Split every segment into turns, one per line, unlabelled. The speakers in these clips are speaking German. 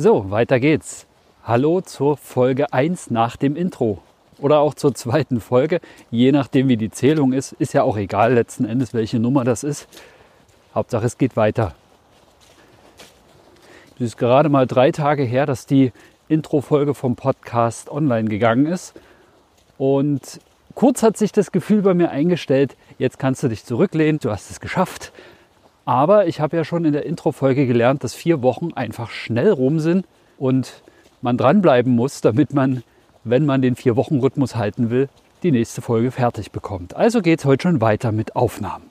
So, weiter geht's. Hallo zur Folge 1 nach dem Intro. Oder auch zur zweiten Folge, je nachdem wie die Zählung ist. Ist ja auch egal letzten Endes, welche Nummer das ist. Hauptsache es geht weiter. Es ist gerade mal drei Tage her, dass die Intro-Folge vom Podcast online gegangen ist. Und kurz hat sich das Gefühl bei mir eingestellt, jetzt kannst du dich zurücklehnen, du hast es geschafft. Aber ich habe ja schon in der Intro-Folge gelernt, dass vier Wochen einfach schnell rum sind und man dranbleiben muss, damit man, wenn man den Vier-Wochen-Rhythmus halten will, die nächste Folge fertig bekommt. Also geht es heute schon weiter mit Aufnahmen.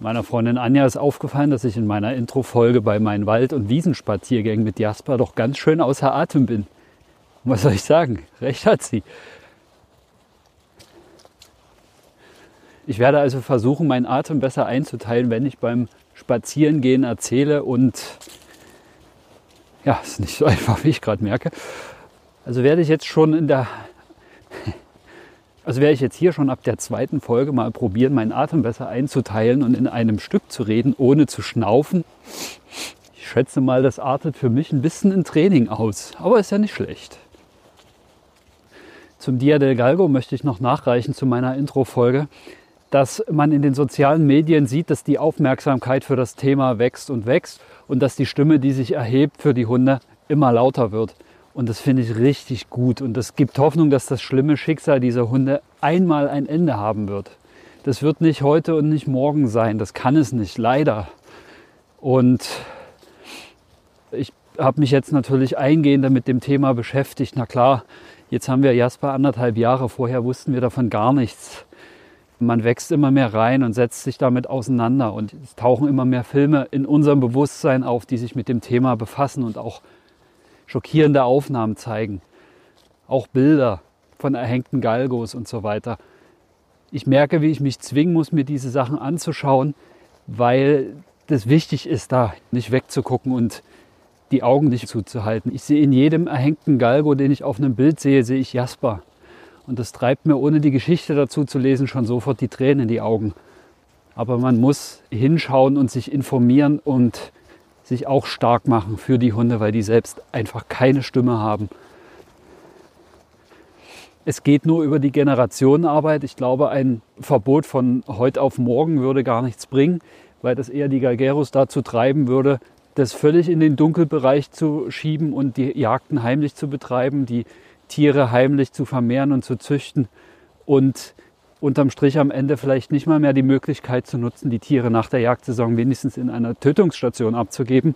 Meiner Freundin Anja ist aufgefallen, dass ich in meiner Intro-Folge bei meinen Wald- und Wiesenspaziergängen mit Jasper doch ganz schön außer Atem bin. Was soll ich sagen? Recht hat sie. Ich werde also versuchen, meinen Atem besser einzuteilen, wenn ich beim Spazierengehen erzähle und ja, ist nicht so einfach, wie ich gerade merke. Also werde ich jetzt schon in der, also werde ich jetzt hier schon ab der zweiten Folge mal probieren, meinen Atem besser einzuteilen und in einem Stück zu reden, ohne zu schnaufen. Ich schätze mal, das artet für mich ein bisschen in Training aus, aber ist ja nicht schlecht. Zum Dia del Galgo möchte ich noch nachreichen zu meiner Intro-Folge dass man in den sozialen Medien sieht, dass die Aufmerksamkeit für das Thema wächst und wächst und dass die Stimme, die sich erhebt für die Hunde, immer lauter wird. Und das finde ich richtig gut. Und das gibt Hoffnung, dass das schlimme Schicksal dieser Hunde einmal ein Ende haben wird. Das wird nicht heute und nicht morgen sein. Das kann es nicht, leider. Und ich habe mich jetzt natürlich eingehender mit dem Thema beschäftigt. Na klar, jetzt haben wir Jasper anderthalb Jahre. Vorher wussten wir davon gar nichts man wächst immer mehr rein und setzt sich damit auseinander. Und es tauchen immer mehr Filme in unserem Bewusstsein auf, die sich mit dem Thema befassen und auch schockierende Aufnahmen zeigen. Auch Bilder von erhängten Galgos und so weiter. Ich merke, wie ich mich zwingen muss, mir diese Sachen anzuschauen, weil das wichtig ist, da nicht wegzugucken und die Augen nicht zuzuhalten. Ich sehe in jedem erhängten Galgo, den ich auf einem Bild sehe, sehe ich Jasper. Und das treibt mir, ohne die Geschichte dazu zu lesen, schon sofort die Tränen in die Augen. Aber man muss hinschauen und sich informieren und sich auch stark machen für die Hunde, weil die selbst einfach keine Stimme haben. Es geht nur über die Generationenarbeit. Ich glaube, ein Verbot von heute auf morgen würde gar nichts bringen, weil das eher die Galgeros dazu treiben würde, das völlig in den Dunkelbereich zu schieben und die Jagden heimlich zu betreiben, die Tiere heimlich zu vermehren und zu züchten und unterm Strich am Ende vielleicht nicht mal mehr die Möglichkeit zu nutzen, die Tiere nach der Jagdsaison wenigstens in einer Tötungsstation abzugeben.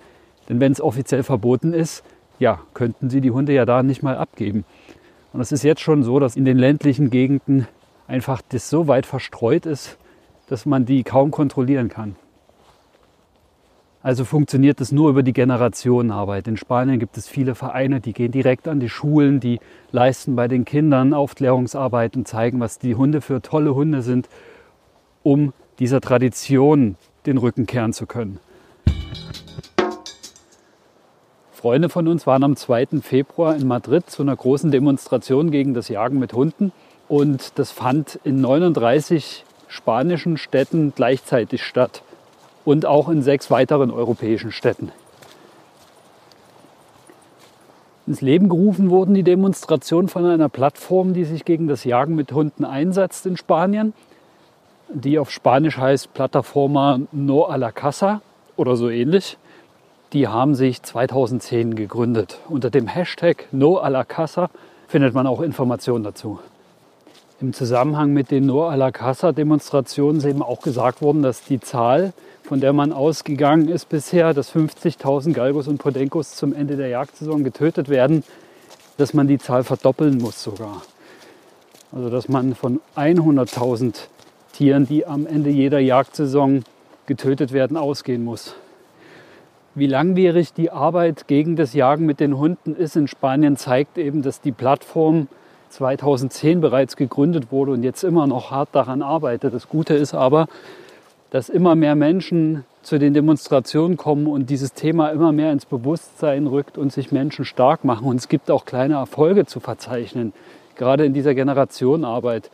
Denn wenn es offiziell verboten ist, ja, könnten sie die Hunde ja da nicht mal abgeben. Und es ist jetzt schon so, dass in den ländlichen Gegenden einfach das so weit verstreut ist, dass man die kaum kontrollieren kann. Also funktioniert es nur über die Generationenarbeit. In Spanien gibt es viele Vereine, die gehen direkt an die Schulen, die leisten bei den Kindern Aufklärungsarbeit und zeigen, was die Hunde für tolle Hunde sind, um dieser Tradition den Rücken kehren zu können. Freunde von uns waren am 2. Februar in Madrid zu einer großen Demonstration gegen das Jagen mit Hunden. Und das fand in 39 spanischen Städten gleichzeitig statt und auch in sechs weiteren europäischen Städten. Ins Leben gerufen wurden die Demonstrationen von einer Plattform, die sich gegen das Jagen mit Hunden einsetzt in Spanien, die auf Spanisch heißt Plataforma No a la Casa oder so ähnlich. Die haben sich 2010 gegründet. Unter dem Hashtag No a la Casa findet man auch Informationen dazu. Im Zusammenhang mit den No a la Casa Demonstrationen ist eben auch gesagt worden, dass die Zahl von der man ausgegangen ist bisher, dass 50.000 Galgos und Podenkos zum Ende der Jagdsaison getötet werden, dass man die Zahl verdoppeln muss sogar. Also dass man von 100.000 Tieren, die am Ende jeder Jagdsaison getötet werden, ausgehen muss. Wie langwierig die Arbeit gegen das Jagen mit den Hunden ist in Spanien, zeigt eben, dass die Plattform 2010 bereits gegründet wurde und jetzt immer noch hart daran arbeitet. Das Gute ist aber, dass immer mehr Menschen zu den Demonstrationen kommen und dieses Thema immer mehr ins Bewusstsein rückt und sich Menschen stark machen. Und es gibt auch kleine Erfolge zu verzeichnen, gerade in dieser Generationenarbeit.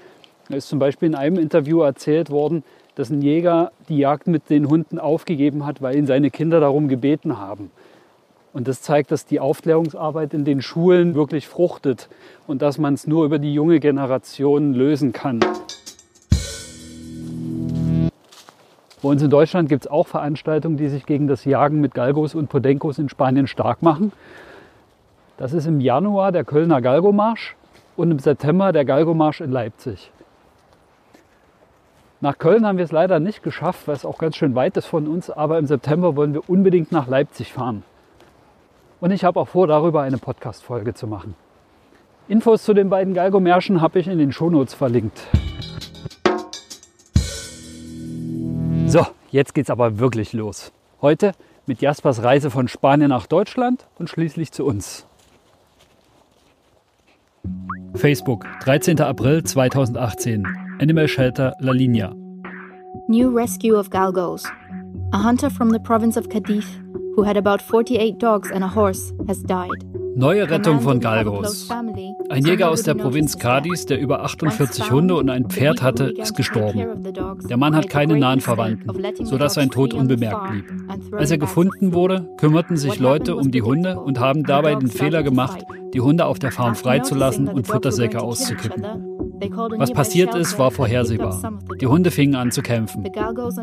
Da ist zum Beispiel in einem Interview erzählt worden, dass ein Jäger die Jagd mit den Hunden aufgegeben hat, weil ihn seine Kinder darum gebeten haben. Und das zeigt, dass die Aufklärungsarbeit in den Schulen wirklich fruchtet und dass man es nur über die junge Generation lösen kann. Bei uns in Deutschland gibt es auch Veranstaltungen, die sich gegen das Jagen mit Galgos und Podencos in Spanien stark machen. Das ist im Januar der Kölner Galgomarsch und im September der Galgomarsch in Leipzig. Nach Köln haben wir es leider nicht geschafft, weil es auch ganz schön weit ist von uns, aber im September wollen wir unbedingt nach Leipzig fahren. Und ich habe auch vor, darüber eine Podcast-Folge zu machen. Infos zu den beiden Galgomärschen habe ich in den Shownotes verlinkt. So, jetzt geht's aber wirklich los. Heute mit Jaspers Reise von Spanien nach Deutschland und schließlich zu uns. Facebook, 13. April 2018. Animal Shelter La Linea.
New rescue of galgos. A hunter from the province of Cadiz, who had about 48 dogs and a horse, has died.
Neue Rettung von Galgos. Ein Jäger aus der Provinz Cadiz, der über 48 Hunde und ein Pferd hatte, ist gestorben. Der Mann hat keine nahen Verwandten, sodass sein Tod unbemerkt blieb. Als er gefunden wurde, kümmerten sich Leute um die Hunde und haben dabei den Fehler gemacht, die Hunde auf der Farm freizulassen und Futtersäcke auszukippen. Was passiert ist, war vorhersehbar. Die Hunde fingen an zu kämpfen.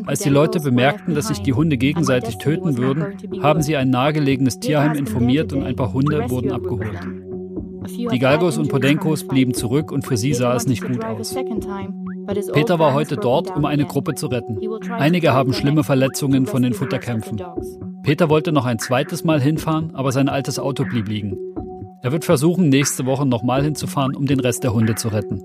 Als die Leute bemerkten, dass sich die Hunde gegenseitig töten würden, haben sie ein nahegelegenes Tierheim informiert und ein paar Hunde wurden abgeholt. Die Galgos und Podenkos blieben zurück und für sie sah es nicht gut aus. Peter war heute dort, um eine Gruppe zu retten. Einige haben schlimme Verletzungen von den Futterkämpfen. Peter wollte noch ein zweites Mal hinfahren, aber sein altes Auto blieb liegen. Er wird versuchen, nächste Woche nochmal hinzufahren, um den Rest der Hunde zu retten.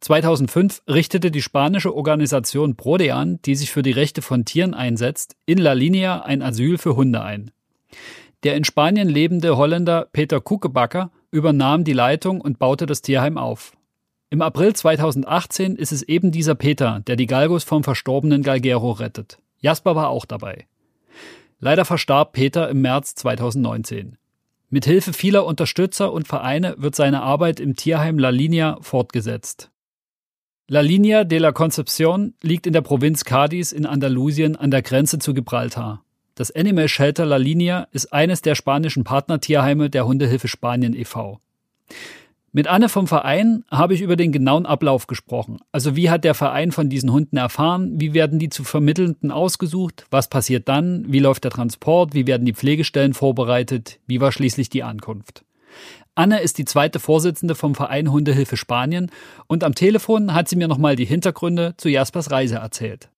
2005 richtete die spanische Organisation Prodean, die sich für die Rechte von Tieren einsetzt, in La Linea ein Asyl für Hunde ein. Der in Spanien lebende Holländer Peter Kukebacker übernahm die Leitung und baute das Tierheim auf. Im April 2018 ist es eben dieser Peter, der die Galgos vom verstorbenen Galgero rettet. Jasper war auch dabei. Leider verstarb Peter im März 2019. Mit Hilfe vieler Unterstützer und Vereine wird seine Arbeit im Tierheim La Linea fortgesetzt. La Línea de la Concepción liegt in der Provinz Cádiz in Andalusien an der Grenze zu Gibraltar. Das Animal Shelter La Línea ist eines der spanischen Partnertierheime der Hundehilfe Spanien e.V. Mit Anne vom Verein habe ich über den genauen Ablauf gesprochen. Also wie hat der Verein von diesen Hunden erfahren? Wie werden die zu Vermittelnden ausgesucht? Was passiert dann? Wie läuft der Transport? Wie werden die Pflegestellen vorbereitet? Wie war schließlich die Ankunft? Anne ist die zweite Vorsitzende vom Verein Hundehilfe Spanien und am Telefon hat sie mir nochmal die Hintergründe zu Jaspers Reise erzählt.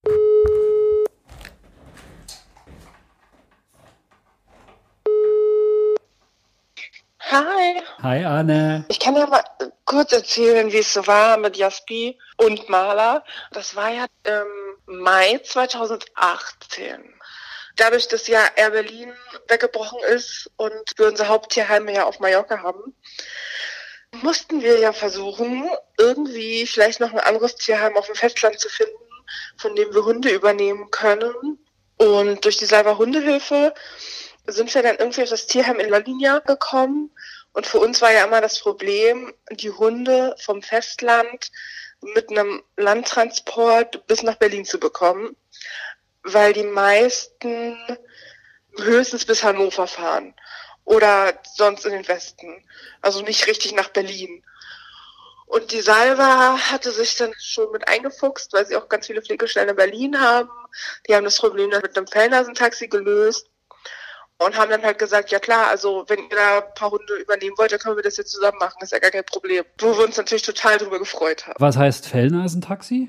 Hi.
Hi Anne.
Ich kann ja mal kurz erzählen, wie es so war mit Jaspi und Maler. Das war ja im Mai 2018 dadurch, dass ja Air Berlin weggebrochen ist und wir unser Haupttierheim ja auf Mallorca haben, mussten wir ja versuchen, irgendwie vielleicht noch ein anderes Tierheim auf dem Festland zu finden, von dem wir Hunde übernehmen können. Und durch die Salva Hundehilfe sind wir dann irgendwie auf das Tierheim in La Linea gekommen. Und für uns war ja immer das Problem, die Hunde vom Festland mit einem Landtransport bis nach Berlin zu bekommen weil die meisten höchstens bis Hannover fahren oder sonst in den Westen, also nicht richtig nach Berlin. Und die Salva hatte sich dann schon mit eingefuchst, weil sie auch ganz viele Pflegestellen in Berlin haben. Die haben das Problem dann mit einem Fellnasentaxi gelöst und haben dann halt gesagt, ja klar, also wenn ihr da ein paar Hunde übernehmen wollt, dann können wir das jetzt zusammen machen, ist ja gar kein Problem. Wo wir uns natürlich total drüber gefreut haben.
Was heißt Fellnasentaxi?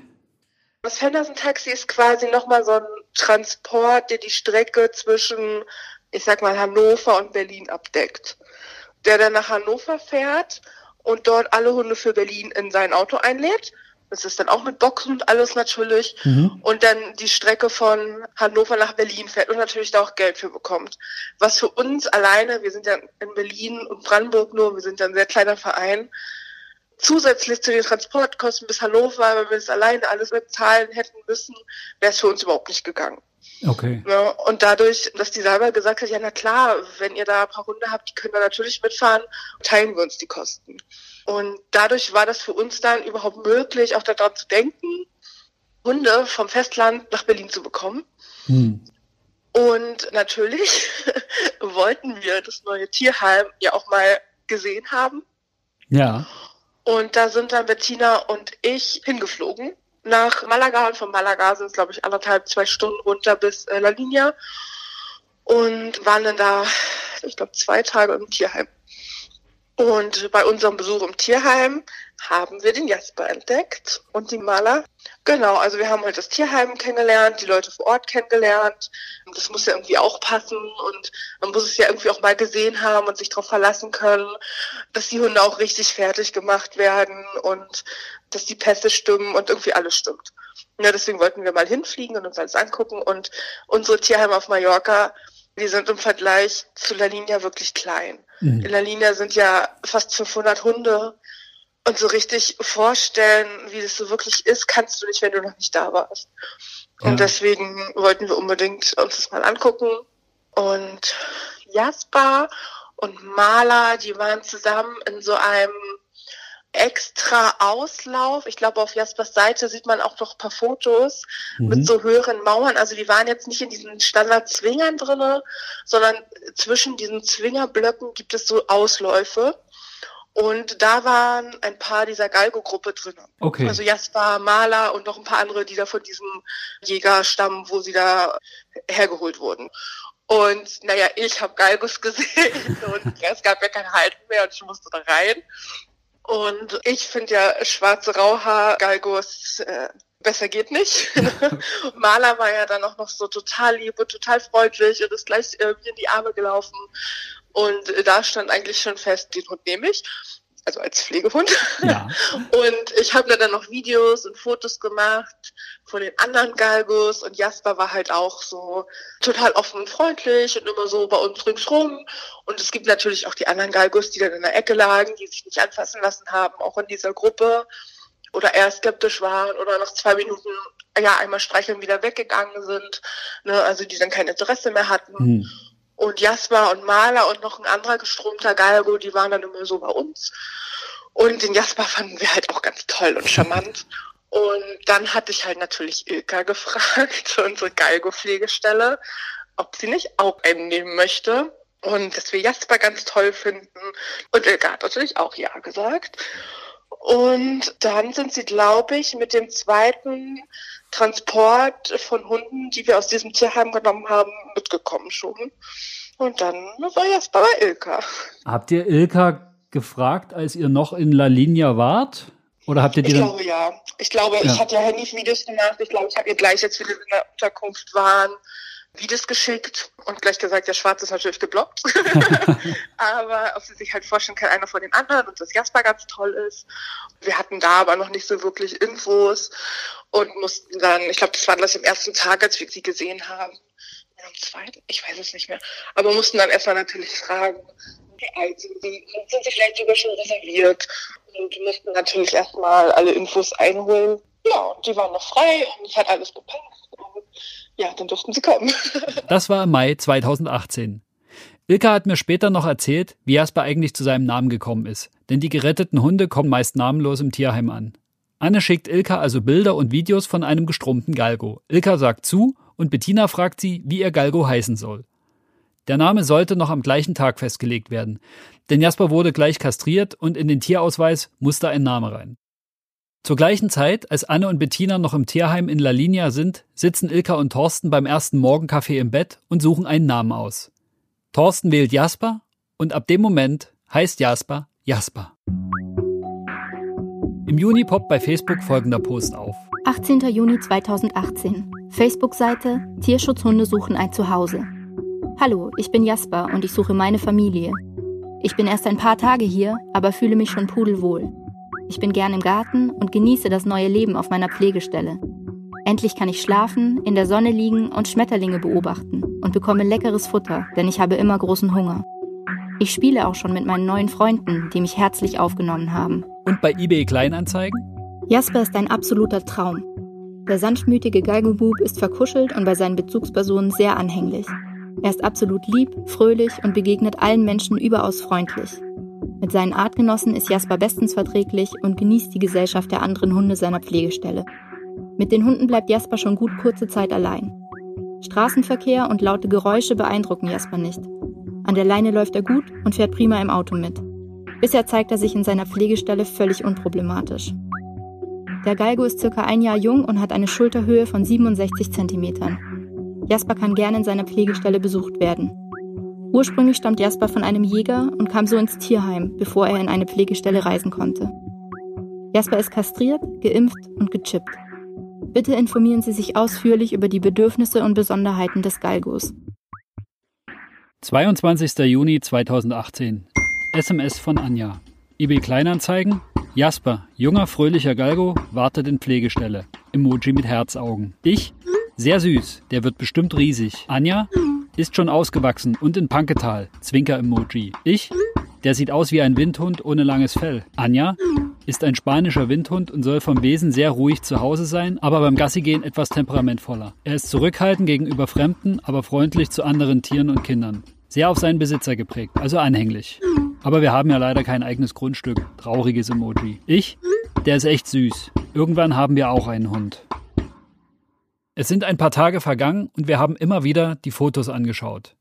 Das Fenderson-Taxi ist quasi nochmal so ein Transport, der die Strecke zwischen, ich sag mal, Hannover und Berlin abdeckt. der dann nach Hannover fährt und dort alle Hunde für Berlin in sein Auto einlädt. Das ist dann auch mit Boxen und alles natürlich. Mhm. Und dann die Strecke von Hannover nach Berlin fährt und natürlich da auch Geld für bekommt. Was für uns alleine, wir sind ja in Berlin und Brandenburg nur, wir sind ja ein sehr kleiner Verein, zusätzlich zu den Transportkosten bis Hannover, wenn wir das alleine alles bezahlen hätten müssen, wäre es für uns überhaupt nicht gegangen.
Okay.
Ja, und dadurch, dass die selber gesagt hat, ja na klar, wenn ihr da ein paar Hunde habt, die können da natürlich mitfahren, teilen wir uns die Kosten. Und dadurch war das für uns dann überhaupt möglich, auch daran zu denken, Hunde vom Festland nach Berlin zu bekommen. Hm. Und natürlich wollten wir das neue Tierheim ja auch mal gesehen haben.
Ja.
Und da sind dann Bettina und ich hingeflogen nach Malaga und von Malaga sind es, glaube ich, anderthalb, zwei Stunden runter bis äh, La Linea und waren dann da, ich glaube, zwei Tage im Tierheim. Und bei unserem Besuch im Tierheim haben wir den Jasper entdeckt und die Maler. Genau, also wir haben halt das Tierheim kennengelernt, die Leute vor Ort kennengelernt. Das muss ja irgendwie auch passen und man muss es ja irgendwie auch mal gesehen haben und sich darauf verlassen können, dass die Hunde auch richtig fertig gemacht werden und dass die Pässe stimmen und irgendwie alles stimmt. Ja, deswegen wollten wir mal hinfliegen und uns alles angucken und unsere Tierheime auf Mallorca die sind im Vergleich zu La Linea wirklich klein. Mhm. In La Linea sind ja fast 500 Hunde. Und so richtig vorstellen, wie das so wirklich ist, kannst du nicht, wenn du noch nicht da warst. Ja. Und deswegen wollten wir unbedingt uns das mal angucken. Und Jasper und Maler, die waren zusammen in so einem extra Auslauf. Ich glaube, auf Jaspers Seite sieht man auch noch ein paar Fotos mhm. mit so höheren Mauern. Also die waren jetzt nicht in diesen Standard-Zwingern drinne, sondern zwischen diesen Zwingerblöcken gibt es so Ausläufe. Und da waren ein paar dieser Galgo-Gruppe drin.
Okay.
Also Jasper, Maler und noch ein paar andere, die da von diesem Jäger stammen, wo sie da hergeholt wurden. Und naja, ich habe Galgos gesehen und es gab ja kein Halten mehr und ich musste da rein. Und ich finde ja schwarze Rauhaar-Galgos äh, besser geht nicht. Maler war ja dann auch noch so total lieb und total freundlich und ist gleich äh, mir in die Arme gelaufen. Und äh, da stand eigentlich schon fest, den Hund nehme ich also als Pflegehund. Ja. Und ich habe dann noch Videos und Fotos gemacht von den anderen Galgos und Jasper war halt auch so total offen und freundlich und immer so bei uns ringsrum. Und es gibt natürlich auch die anderen Galgos, die dann in der Ecke lagen, die sich nicht anfassen lassen haben, auch in dieser Gruppe oder eher skeptisch waren oder nach zwei Minuten ja einmal streicheln wieder weggegangen sind, ne, also die dann kein Interesse mehr hatten. Hm. Und Jasper und Maler und noch ein anderer gestromter Galgo, die waren dann immer so bei uns. Und den Jasper fanden wir halt auch ganz toll und charmant. Und dann hatte ich halt natürlich Ilka gefragt, unsere Galgo-Pflegestelle, ob sie nicht auch einen nehmen möchte. Und dass wir Jasper ganz toll finden. Und Ilka hat natürlich auch Ja gesagt. Und dann sind sie, glaube ich, mit dem zweiten Transport von Hunden, die wir aus diesem Tierheim genommen haben, mitgekommen schon. Und dann war Jasper bei Ilka.
Habt ihr Ilka gefragt, als ihr noch in La Linea wart? Oder habt ihr die
Ich glaube ja. Ich glaube, ja. ich hatte ja Handy-Videos gemacht. Ich glaube, ich habe ihr gleich, als wir in der Unterkunft waren, Videos geschickt und gleich gesagt, der Schwarz ist natürlich geblockt. aber ob sie sich halt vorstellen kann, einer von den anderen und dass Jasper ganz toll ist. Wir hatten da aber noch nicht so wirklich Infos und mussten dann, ich glaube, das war das im ersten Tag, als wir sie gesehen haben. Oder am zweiten, ich weiß es nicht mehr. Aber mussten dann erstmal natürlich fragen, wie alt sind sie, sind sie vielleicht sogar schon reserviert und mussten natürlich erstmal alle Infos einholen. Ja, und die waren noch frei und es hat alles gepasst. Und ja, dann durften sie kommen.
das war im Mai 2018. Ilka hat mir später noch erzählt, wie Jasper eigentlich zu seinem Namen gekommen ist. Denn die geretteten Hunde kommen meist namenlos im Tierheim an. Anne schickt Ilka also Bilder und Videos von einem gestrumpten Galgo. Ilka sagt zu und Bettina fragt sie, wie ihr Galgo heißen soll. Der Name sollte noch am gleichen Tag festgelegt werden, denn Jasper wurde gleich kastriert und in den Tierausweis musste ein Name rein. Zur gleichen Zeit, als Anne und Bettina noch im Tierheim in La Linea sind, sitzen Ilka und Thorsten beim ersten Morgenkaffee im Bett und suchen einen Namen aus. Thorsten wählt Jasper und ab dem Moment heißt Jasper Jasper. Im Juni poppt bei Facebook folgender Post auf.
18. Juni 2018. Facebook-Seite Tierschutzhunde suchen ein Zuhause. Hallo, ich bin Jasper und ich suche meine Familie. Ich bin erst ein paar Tage hier, aber fühle mich schon pudelwohl. Ich bin gern im Garten und genieße das neue Leben auf meiner Pflegestelle. Endlich kann ich schlafen, in der Sonne liegen und Schmetterlinge beobachten und bekomme leckeres Futter, denn ich habe immer großen Hunger. Ich spiele auch schon mit meinen neuen Freunden, die mich herzlich aufgenommen haben.
Und bei eBay Kleinanzeigen?
Jasper ist ein absoluter Traum. Der sanftmütige Galgobub ist verkuschelt und bei seinen Bezugspersonen sehr anhänglich. Er ist absolut lieb, fröhlich und begegnet allen Menschen überaus freundlich. Mit seinen Artgenossen ist Jasper bestens verträglich und genießt die Gesellschaft der anderen Hunde seiner Pflegestelle. Mit den Hunden bleibt Jasper schon gut kurze Zeit allein. Straßenverkehr und laute Geräusche beeindrucken Jasper nicht. An der Leine läuft er gut und fährt prima im Auto mit. Bisher zeigt er sich in seiner Pflegestelle völlig unproblematisch. Der Galgo ist circa ein Jahr jung und hat eine Schulterhöhe von 67 Zentimetern. Jasper kann gerne in seiner Pflegestelle besucht werden. Ursprünglich stammt Jasper von einem Jäger und kam so ins Tierheim, bevor er in eine Pflegestelle reisen konnte. Jasper ist kastriert, geimpft und gechippt. Bitte informieren Sie sich ausführlich über die Bedürfnisse und Besonderheiten des Galgos.
22. Juni 2018. SMS von Anja. eBay Kleinanzeigen. Jasper, junger, fröhlicher Galgo, wartet in Pflegestelle. Emoji mit Herzaugen. Ich? Sehr süß. Der wird bestimmt riesig. Anja? Ist schon ausgewachsen und in Panketal. Zwinker-Emoji. Ich? Der sieht aus wie ein Windhund ohne langes Fell. Anja? Ist ein spanischer Windhund und soll vom Wesen sehr ruhig zu Hause sein, aber beim Gassigehen etwas temperamentvoller. Er ist zurückhaltend gegenüber Fremden, aber freundlich zu anderen Tieren und Kindern. Sehr auf seinen Besitzer geprägt, also anhänglich. Aber wir haben ja leider kein eigenes Grundstück. Trauriges Emoji. Ich? Der ist echt süß. Irgendwann haben wir auch einen Hund. Es sind ein paar Tage vergangen und wir haben immer wieder die Fotos angeschaut.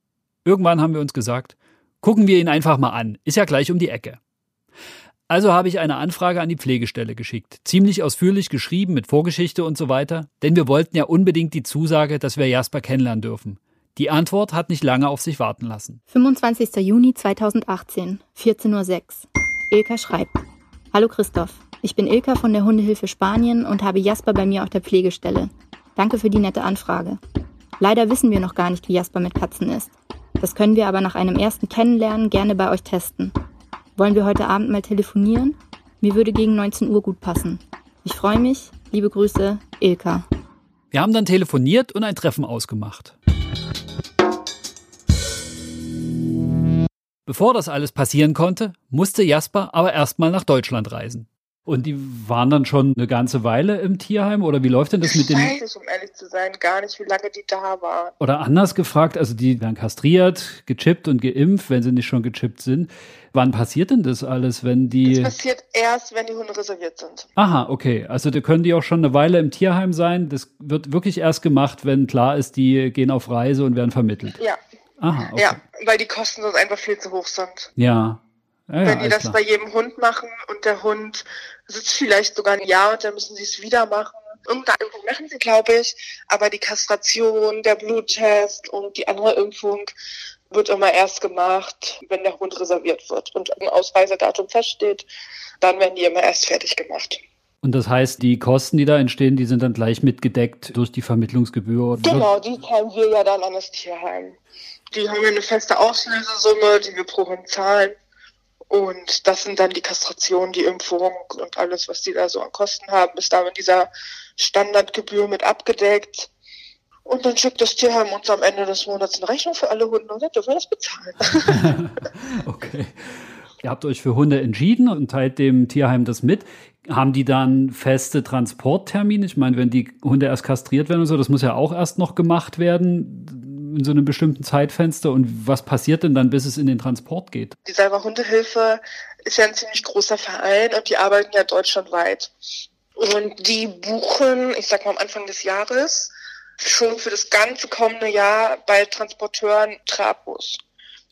Irgendwann haben wir uns gesagt, gucken wir ihn einfach mal an, ist ja gleich um die Ecke. Also habe ich eine Anfrage an die Pflegestelle geschickt, ziemlich ausführlich geschrieben mit Vorgeschichte und so weiter, denn wir wollten ja unbedingt die Zusage, dass wir Jasper kennenlernen dürfen. Die Antwort hat nicht lange auf sich warten lassen.
25. Juni 2018, 14.06 Uhr. Ilka schreibt. Hallo Christoph, ich bin Ilka von der Hundehilfe Spanien und habe Jasper bei mir auf der Pflegestelle. Danke für die nette Anfrage. Leider wissen wir noch gar nicht, wie Jasper mit Katzen ist. Das können wir aber nach einem ersten Kennenlernen gerne bei euch testen. Wollen wir heute Abend mal telefonieren? Mir würde gegen 19 Uhr gut passen. Ich freue mich. Liebe Grüße, Ilka.
Wir haben dann telefoniert und ein Treffen ausgemacht. Bevor das alles passieren konnte, musste Jasper aber erstmal nach Deutschland reisen. Und die waren dann schon eine ganze Weile im Tierheim oder wie läuft denn das mit den?
Ich weiß, um ehrlich zu sein, gar nicht, wie lange die da waren.
Oder anders gefragt, also die werden kastriert, gechippt und geimpft, wenn sie nicht schon gechippt sind. Wann passiert denn das alles, wenn die?
Das passiert erst, wenn die Hunde reserviert sind.
Aha, okay. Also da können die auch schon eine Weile im Tierheim sein. Das wird wirklich erst gemacht, wenn klar ist, die gehen auf Reise und werden vermittelt.
Ja.
Aha, okay.
Ja, weil die Kosten sonst einfach viel zu hoch sind.
Ja. Ja, ja,
Wenn die das
klar.
bei jedem Hund machen und der Hund sitzt vielleicht sogar ein Jahr und dann müssen sie es wieder machen. Irgendeine Impfung machen sie, glaube ich, aber die Kastration, der Bluttest und die andere Impfung wird immer erst gemacht, wenn der Hund reserviert wird und ein Ausreisedatum feststeht. Dann werden die immer erst fertig gemacht.
Und das heißt, die Kosten, die da entstehen, die sind dann gleich mitgedeckt durch die Vermittlungsgebühr. Oder?
Genau, die zahlen wir ja dann an das Tierheim. Die haben ja eine feste Auslösesumme, die wir pro Hund zahlen. Und das sind dann die Kastrationen, die Impfung und alles, was die da so an Kosten haben, ist da mit dieser Standardgebühr mit abgedeckt. Und dann schickt das Tierheim uns am Ende des Monats eine Rechnung für alle Hunde und dann dürfen wir das bezahlen.
okay. Ihr habt euch für Hunde entschieden und teilt dem Tierheim das mit. Haben die dann feste Transporttermine? Ich meine, wenn die Hunde erst kastriert werden und so, das muss ja auch erst noch gemacht werden in so einem bestimmten Zeitfenster. Und was passiert denn dann, bis es in den Transport geht?
Die Salva Hundehilfe ist ja ein ziemlich großer Verein und die arbeiten ja deutschlandweit. Und die buchen, ich sag mal am Anfang des Jahres, schon für das ganze kommende Jahr bei Transporteuren Trapos.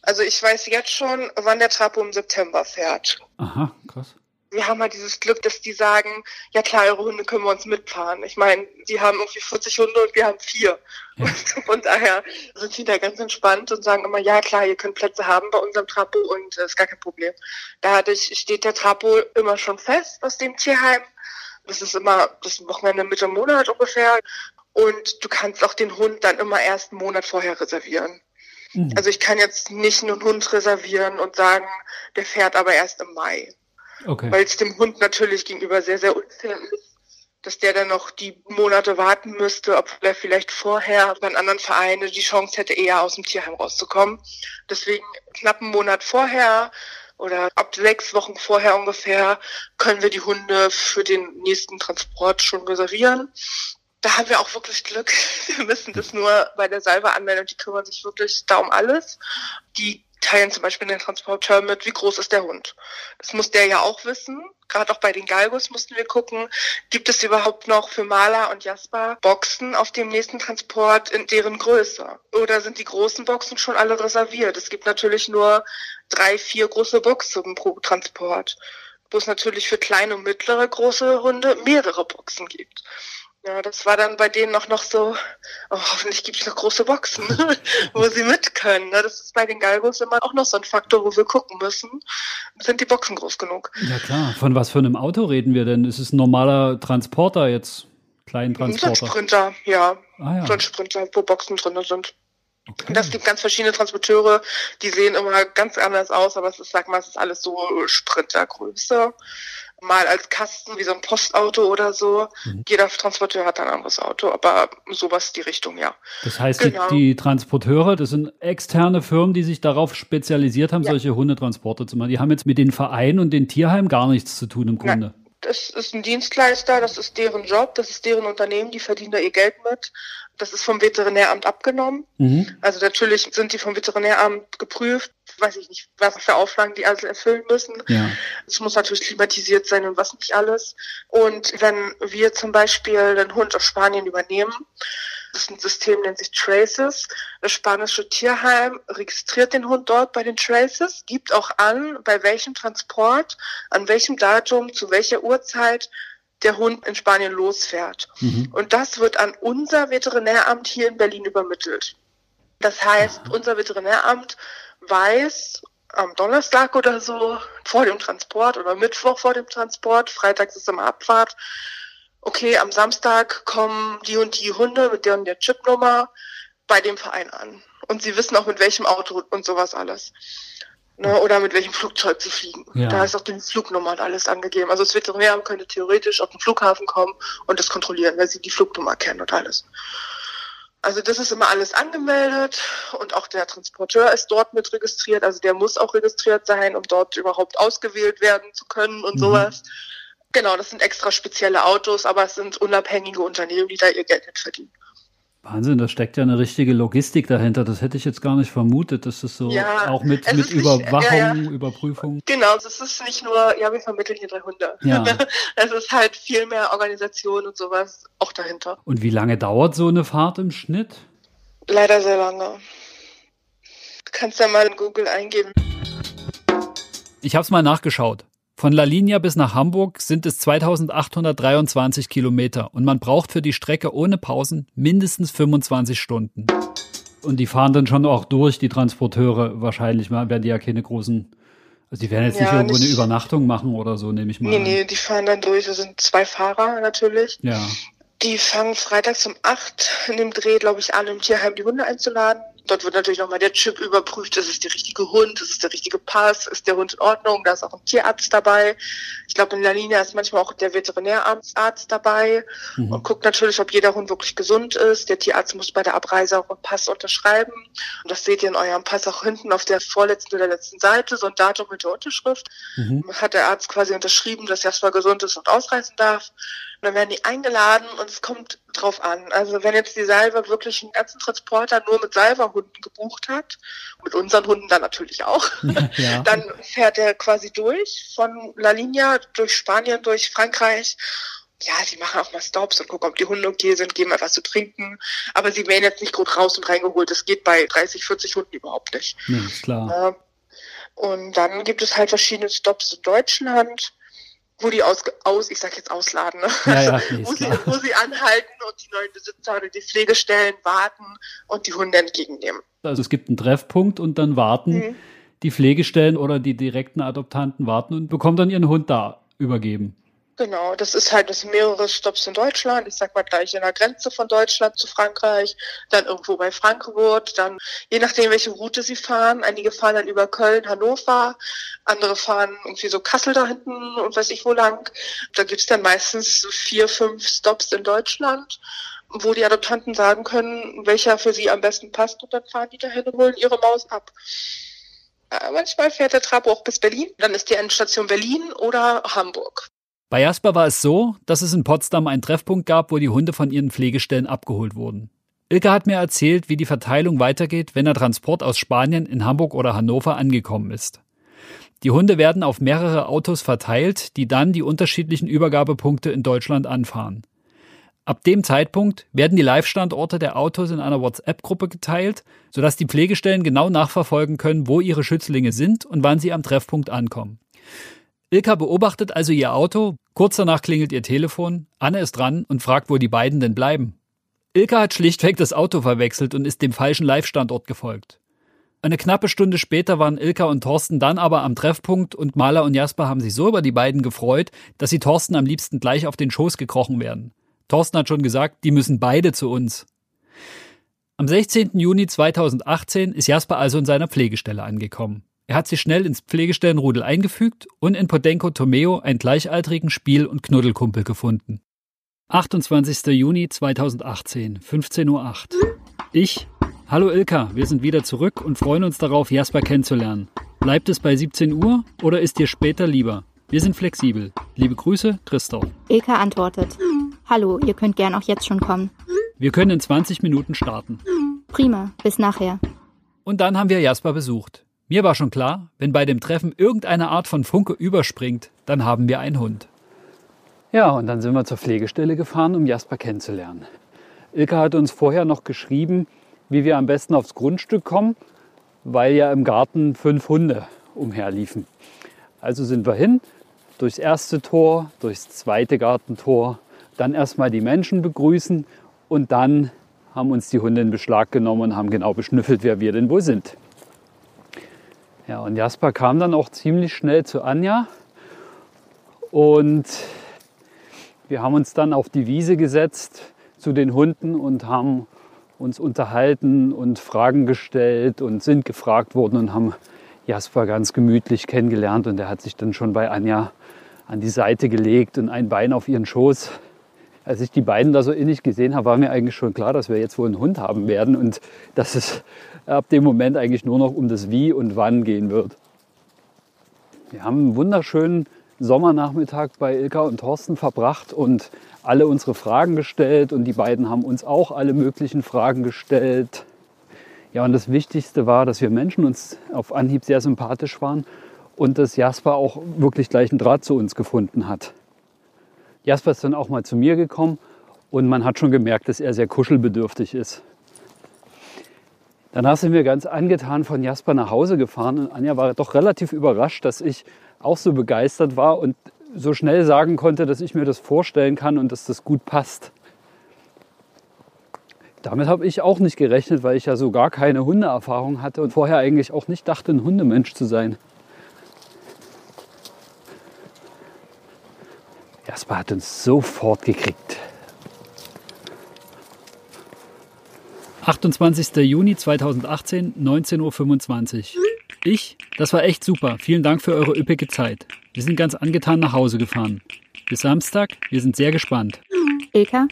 Also ich weiß jetzt schon, wann der Trapo im September fährt.
Aha, krass.
Wir haben halt dieses Glück, dass die sagen, ja klar, eure Hunde können wir uns mitfahren. Ich meine, die haben irgendwie 40 Hunde und wir haben vier.
Ja.
Und von daher sind die da ganz entspannt und sagen immer, ja klar, ihr könnt Plätze haben bei unserem Trapo und äh, ist gar kein Problem. Dadurch steht der Trapo immer schon fest aus dem Tierheim. Das ist immer das Wochenende Mitte Monat ungefähr. Und du kannst auch den Hund dann immer erst einen Monat vorher reservieren. Mhm. Also ich kann jetzt nicht einen Hund reservieren und sagen, der fährt aber erst im Mai. Okay. Weil es dem Hund natürlich gegenüber sehr, sehr unfair ist, dass der dann noch die Monate warten müsste, ob er vielleicht vorher bei anderen Vereinen die Chance hätte, eher aus dem Tierheim rauszukommen. Deswegen knapp einen Monat vorher oder ab sechs Wochen vorher ungefähr können wir die Hunde für den nächsten Transport schon reservieren. Da haben wir auch wirklich Glück. Wir müssen das nur bei der Salve anmelden. Die kümmern sich wirklich da um alles. Die teilen zum Beispiel den Transporteur mit, wie groß ist der Hund. Das muss der ja auch wissen. Gerade auch bei den Galgos mussten wir gucken, gibt es überhaupt noch für Maler und Jasper Boxen auf dem nächsten Transport in deren Größe? Oder sind die großen Boxen schon alle reserviert? Es gibt natürlich nur drei, vier große Boxen pro Transport, wo es natürlich für kleine und mittlere große Hunde mehrere Boxen gibt. Ja, das war dann bei denen auch noch so, oh, hoffentlich gibt es noch große Boxen, wo sie mit können. Ne? Das ist bei den Galgos immer auch noch so ein Faktor, wo wir gucken müssen. Sind die Boxen groß genug?
Ja klar. Von was für einem Auto reden wir denn? Ist es ein normaler Transporter jetzt? Kleinen Transporter?
So ein Sprinter, ja. Ah, ja. So ein Sprinter, wo Boxen drin sind. Das gibt ganz verschiedene Transporteure, die sehen immer ganz anders aus, aber es ist, sag mal, es ist alles so Sprintergröße mal als Kasten wie so ein Postauto oder so. Mhm. Jeder Transporteur hat ein anderes Auto, aber sowas die Richtung, ja.
Das heißt, genau. die, die, Transporteure, das sind externe Firmen, die sich darauf spezialisiert haben, ja. solche Hundetransporte zu machen. Die haben jetzt mit den Vereinen und den Tierheimen gar nichts zu tun im Grunde.
Nein. Das ist ein Dienstleister, das ist deren Job, das ist deren Unternehmen, die verdienen da ihr Geld mit. Das ist vom Veterinäramt abgenommen. Mhm. Also natürlich sind die vom Veterinäramt geprüft. Weiß ich nicht, was für Auflagen die also erfüllen müssen. Ja. Es muss natürlich klimatisiert sein und was nicht alles. Und wenn wir zum Beispiel den Hund aus Spanien übernehmen, das ist ein System, nennt sich Traces. Das spanische Tierheim registriert den Hund dort bei den Traces, gibt auch an, bei welchem Transport, an welchem Datum, zu welcher Uhrzeit der Hund in Spanien losfährt. Mhm. Und das wird an unser Veterinäramt hier in Berlin übermittelt. Das heißt, unser Veterinäramt weiß am Donnerstag oder so vor dem Transport oder Mittwoch vor dem Transport, freitags ist immer Abfahrt, okay, am Samstag kommen die und die Hunde mit der und der Chipnummer bei dem Verein an. Und sie wissen auch mit welchem Auto und sowas alles ne, oder mit welchem Flugzeug sie fliegen. Ja. Da ist auch die Flugnummer und alles angegeben. Also das Veterinäramt könnte theoretisch auf den Flughafen kommen und das kontrollieren, weil sie die Flugnummer kennen und alles. Also das ist immer alles angemeldet und auch der Transporteur ist dort mit registriert. Also der muss auch registriert sein, um dort überhaupt ausgewählt werden zu können und mhm. sowas. Genau, das sind extra spezielle Autos, aber es sind unabhängige Unternehmen, die da ihr Geld mit verdienen.
Wahnsinn, da steckt ja eine richtige Logistik dahinter. Das hätte ich jetzt gar nicht vermutet. Das ist so ja, auch mit, mit Überwachung, ja, ja. Überprüfung.
Genau, es ist nicht nur, ja, wir vermitteln hier drei Hunde. Ja. es ist halt viel mehr Organisation und sowas auch dahinter.
Und wie lange dauert so eine Fahrt im Schnitt?
Leider sehr lange. Du kannst ja mal in Google eingeben.
Ich habe es mal nachgeschaut. Von La Linea bis nach Hamburg sind es 2823 Kilometer und man braucht für die Strecke ohne Pausen mindestens 25 Stunden. Und die fahren dann schon auch durch, die Transporteure wahrscheinlich mal, werden die ja keine großen, also die werden jetzt ja, nicht irgendwo nicht, eine Übernachtung machen oder so, nehme ich mal.
Nee, an. nee, die fahren dann durch, das sind zwei Fahrer natürlich. Ja. Die fangen freitags um acht in dem Dreh, glaube ich, an, im Tierheim die Hunde einzuladen. Dort wird natürlich nochmal der Chip überprüft, ist es der richtige Hund, ist es der richtige Pass, ist der Hund in Ordnung, da ist auch ein Tierarzt dabei. Ich glaube, in der Linie ist manchmal auch der Veterinärarzt dabei mhm. und guckt natürlich, ob jeder Hund wirklich gesund ist. Der Tierarzt muss bei der Abreise auch einen Pass unterschreiben. Und das seht ihr in eurem Pass auch hinten auf der vorletzten oder letzten Seite, so ein Datum mit der Unterschrift. Mhm. Hat der Arzt quasi unterschrieben, dass Jasper gesund ist und ausreisen darf. Und dann werden die eingeladen und es kommt drauf an. Also wenn jetzt die Salva wirklich einen ganzen Transporter nur mit Salva-Hunden gebucht hat, mit unseren Hunden dann natürlich auch, ja. dann fährt er quasi durch von La Linea durch Spanien, durch Frankreich ja, die machen auch mal Stops und gucken, ob die Hunde okay sind, geben mal was zu trinken. Aber sie werden jetzt nicht gut raus und reingeholt. Das geht bei 30, 40 Hunden überhaupt nicht.
Ja, klar.
Und dann gibt es halt verschiedene Stops in Deutschland wo die aus, aus ich sag jetzt ausladen, ne? ja, ja, wo, sie, wo sie anhalten und die neuen Besitzer oder die Pflegestellen warten und die Hunde entgegennehmen.
Also es gibt einen Treffpunkt und dann warten mhm. die Pflegestellen oder die direkten Adoptanten warten und bekommen dann ihren Hund da übergeben.
Genau, das ist halt das mehrere Stops in Deutschland. Ich sag mal gleich in der Grenze von Deutschland zu Frankreich, dann irgendwo bei Frankfurt, dann je nachdem, welche Route sie fahren. Einige fahren dann über Köln, Hannover, andere fahren irgendwie so Kassel da hinten und weiß ich wo lang. Da gibt's dann meistens vier, fünf Stops in Deutschland wo die Adoptanten sagen können, welcher für sie am besten passt und dann fahren die dahin und holen ihre Maus ab. Äh, manchmal fährt der Trabo auch bis Berlin, dann ist die Endstation Berlin oder Hamburg.
Bei Jasper war es so, dass es in Potsdam einen Treffpunkt gab, wo die Hunde von ihren Pflegestellen abgeholt wurden. Ilke hat mir erzählt, wie die Verteilung weitergeht, wenn der Transport aus Spanien in Hamburg oder Hannover angekommen ist. Die Hunde werden auf mehrere Autos verteilt, die dann die unterschiedlichen Übergabepunkte in Deutschland anfahren. Ab dem Zeitpunkt werden die Live-Standorte der Autos in einer WhatsApp-Gruppe geteilt, sodass die Pflegestellen genau nachverfolgen können, wo ihre Schützlinge sind und wann sie am Treffpunkt ankommen. Ilka beobachtet also ihr Auto, kurz danach klingelt ihr Telefon, Anne ist dran und fragt, wo die beiden denn bleiben. Ilka hat schlichtweg das Auto verwechselt und ist dem falschen Live-Standort gefolgt. Eine knappe Stunde später waren Ilka und Thorsten dann aber am Treffpunkt und Maler und Jasper haben sich so über die beiden gefreut, dass sie Thorsten am liebsten gleich auf den Schoß gekrochen werden. Thorsten hat schon gesagt, die müssen beide zu uns. Am 16. Juni 2018 ist Jasper also in seiner Pflegestelle angekommen. Er hat sich schnell ins Pflegestellenrudel eingefügt und in Podenco Tomeo einen gleichaltrigen Spiel- und Knuddelkumpel gefunden. 28. Juni 2018, 15.08 Uhr. Ich, hallo Ilka, wir sind wieder zurück und freuen uns darauf, Jasper kennenzulernen. Bleibt es bei 17 Uhr oder ist dir später lieber? Wir sind flexibel. Liebe Grüße, Christoph.
Ilka antwortet. Hallo, ihr könnt gern auch jetzt schon kommen.
Wir können in 20 Minuten starten.
Prima, bis nachher.
Und dann haben wir Jasper besucht. Mir war schon klar, wenn bei dem Treffen irgendeine Art von Funke überspringt, dann haben wir einen Hund. Ja, und dann sind wir zur Pflegestelle gefahren, um Jasper kennenzulernen. Ilka hat uns vorher noch geschrieben, wie wir am besten aufs Grundstück kommen, weil ja im Garten fünf Hunde umherliefen. Also sind wir hin, durchs erste Tor, durchs zweite Gartentor, dann erstmal die Menschen begrüßen und dann haben uns die Hunde in Beschlag genommen und haben genau beschnüffelt, wer wir denn wohl sind. Ja, und Jasper kam dann auch ziemlich schnell zu Anja und wir haben uns dann auf die Wiese gesetzt zu den Hunden und haben uns unterhalten und Fragen gestellt und sind gefragt worden und haben Jasper ganz gemütlich kennengelernt und er hat sich dann schon bei Anja an die Seite gelegt und ein Bein auf ihren Schoß. Als ich die beiden da so innig gesehen habe, war mir eigentlich schon klar, dass wir jetzt wohl einen Hund haben werden und dass es ab dem Moment eigentlich nur noch um das Wie und Wann gehen wird. Wir haben einen wunderschönen Sommernachmittag bei Ilka und Thorsten verbracht und alle unsere Fragen gestellt und die beiden haben uns auch alle möglichen Fragen gestellt. Ja, und das Wichtigste war, dass wir Menschen uns auf Anhieb sehr sympathisch waren und dass Jasper auch wirklich gleich einen Draht zu uns gefunden hat. Jasper ist dann auch mal zu mir gekommen und man hat schon gemerkt, dass er sehr kuschelbedürftig ist. Danach sind wir ganz angetan von Jasper nach Hause gefahren und Anja war doch relativ überrascht, dass ich auch so begeistert war und so schnell sagen konnte, dass ich mir das vorstellen kann und dass das gut passt. Damit habe ich auch nicht gerechnet, weil ich ja so gar keine Hundeerfahrung hatte und vorher eigentlich auch nicht dachte, ein Hundemensch zu sein. Jasper hat uns sofort gekriegt. 28. Juni 2018, 19.25 Uhr. Ich, das war echt super. Vielen Dank für eure üppige Zeit. Wir sind ganz angetan nach Hause gefahren. Bis Samstag, wir sind sehr gespannt.
Ilka,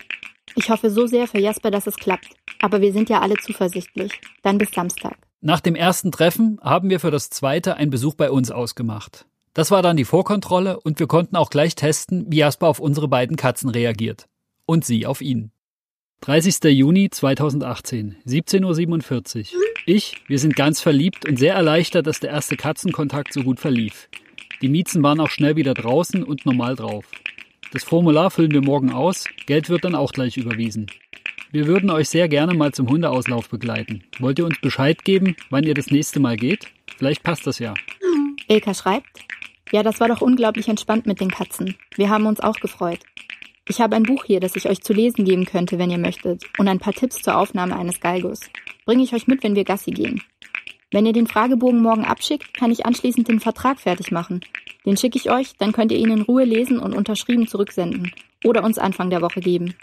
ich hoffe so sehr für Jasper, dass es klappt. Aber wir sind ja alle zuversichtlich. Dann bis Samstag.
Nach dem ersten Treffen haben wir für das zweite einen Besuch bei uns ausgemacht. Das war dann die Vorkontrolle und wir konnten auch gleich testen, wie Jasper auf unsere beiden Katzen reagiert. Und sie auf ihn. 30. Juni 2018, 17.47 Uhr. Ich, wir sind ganz verliebt und sehr erleichtert, dass der erste Katzenkontakt so gut verlief. Die Miezen waren auch schnell wieder draußen und normal drauf. Das Formular füllen wir morgen aus, Geld wird dann auch gleich überwiesen. Wir würden euch sehr gerne mal zum Hundeauslauf begleiten. Wollt ihr uns Bescheid geben, wann ihr das nächste Mal geht? Vielleicht passt das ja.
Ilka schreibt, ja, das war doch unglaublich entspannt mit den Katzen. Wir haben uns auch gefreut. Ich habe ein Buch hier, das ich euch zu lesen geben könnte, wenn ihr möchtet, und ein paar Tipps zur Aufnahme eines Galgos. Bringe ich euch mit, wenn wir Gassi gehen. Wenn ihr den Fragebogen morgen abschickt, kann ich anschließend den Vertrag fertig machen. Den schicke ich euch, dann könnt ihr ihn in Ruhe lesen und unterschrieben zurücksenden. Oder uns Anfang der Woche geben.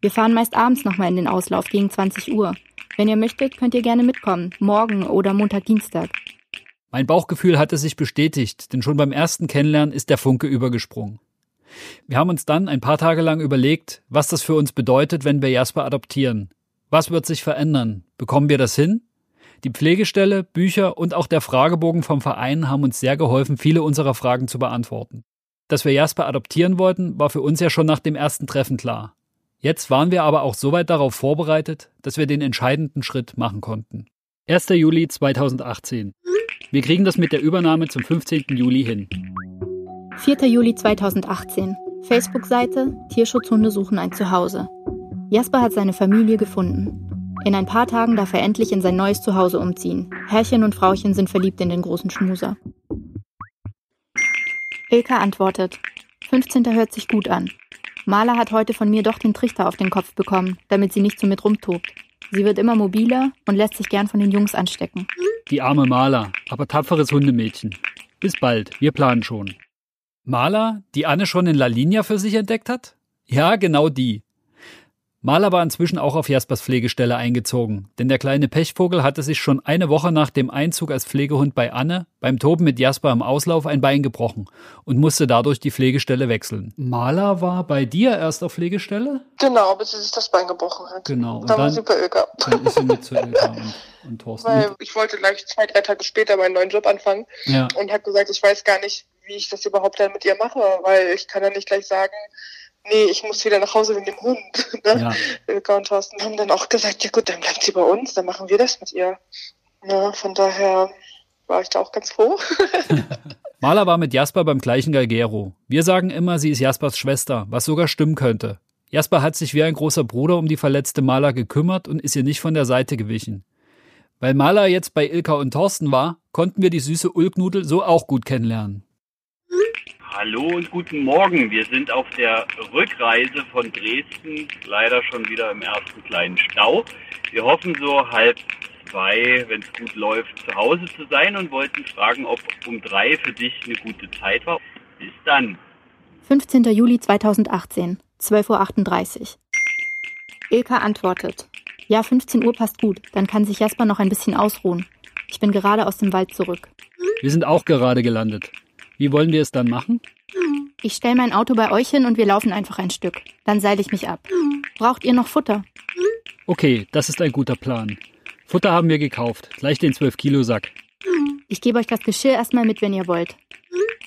Wir fahren meist abends nochmal in den Auslauf gegen 20 Uhr. Wenn ihr möchtet, könnt ihr gerne mitkommen. Morgen oder Montag, Dienstag.
Mein Bauchgefühl hatte sich bestätigt, denn schon beim ersten Kennenlernen ist der Funke übergesprungen. Wir haben uns dann ein paar Tage lang überlegt, was das für uns bedeutet, wenn wir Jasper adoptieren. Was wird sich verändern? Bekommen wir das hin? Die Pflegestelle, Bücher und auch der Fragebogen vom Verein haben uns sehr geholfen, viele unserer Fragen zu beantworten. Dass wir Jasper adoptieren wollten, war für uns ja schon nach dem ersten Treffen klar. Jetzt waren wir aber auch soweit darauf vorbereitet, dass wir den entscheidenden Schritt machen konnten. 1. Juli 2018. Wir kriegen das mit der Übernahme zum 15. Juli hin.
4. Juli 2018. Facebook-Seite Tierschutzhunde suchen ein Zuhause. Jasper hat seine Familie gefunden. In ein paar Tagen darf er endlich in sein neues Zuhause umziehen. Herrchen und Frauchen sind verliebt in den großen Schmuser. Ilka antwortet. 15. hört sich gut an. Maler hat heute von mir doch den Trichter auf den Kopf bekommen, damit sie nicht so mit rumtobt. Sie wird immer mobiler und lässt sich gern von den Jungs anstecken.
Die arme Maler, aber tapferes Hundemädchen. Bis bald, wir planen schon. Maler, die Anne schon in La Linea für sich entdeckt hat? Ja, genau die. Maler war inzwischen auch auf Jaspers Pflegestelle eingezogen, denn der kleine Pechvogel hatte sich schon eine Woche nach dem Einzug als Pflegehund bei Anne beim Toben mit Jasper im Auslauf ein Bein gebrochen und musste dadurch die Pflegestelle wechseln. Maler war bei dir erst auf Pflegestelle?
Genau, bis sie sich das Bein gebrochen hat.
Genau.
Und dann, dann war sie bei Ilka.
Dann ist sie mit zu Ilka und, und Thorsten.
Weil ich wollte gleich zwei, drei Tage später meinen neuen Job anfangen
ja.
und habe gesagt, ich weiß gar nicht, wie ich das überhaupt dann mit ihr mache, weil ich kann ja nicht gleich sagen, nee, ich muss wieder nach Hause wegen dem Hund. Ne? Ja. Ilka und Thorsten haben dann auch gesagt, ja gut, dann bleibt sie bei uns, dann machen wir das mit ihr. Ja, von daher war ich da auch ganz froh.
Maler war mit Jasper beim gleichen Galgero. Wir sagen immer, sie ist Jaspers Schwester, was sogar stimmen könnte. Jasper hat sich wie ein großer Bruder um die verletzte Maler gekümmert und ist ihr nicht von der Seite gewichen. Weil Maler jetzt bei Ilka und Thorsten war, konnten wir die süße Ulknudel so auch gut kennenlernen.
Hallo und guten Morgen. Wir sind auf der Rückreise von Dresden, leider schon wieder im ersten kleinen Stau. Wir hoffen so halb zwei, wenn es gut läuft, zu Hause zu sein und wollten fragen, ob um drei für dich eine gute Zeit war. Bis dann.
15. Juli 2018, 12.38 Uhr. Ilka antwortet. Ja, 15 Uhr passt gut. Dann kann sich Jasper noch ein bisschen ausruhen. Ich bin gerade aus dem Wald zurück.
Wir sind auch gerade gelandet. Wie wollen wir es dann machen?
Ich stelle mein Auto bei euch hin und wir laufen einfach ein Stück. Dann seile ich mich ab. Braucht ihr noch Futter?
Okay, das ist ein guter Plan. Futter haben wir gekauft. Gleich den 12-Kilo-Sack.
Ich gebe euch das Geschirr erstmal mit, wenn ihr wollt.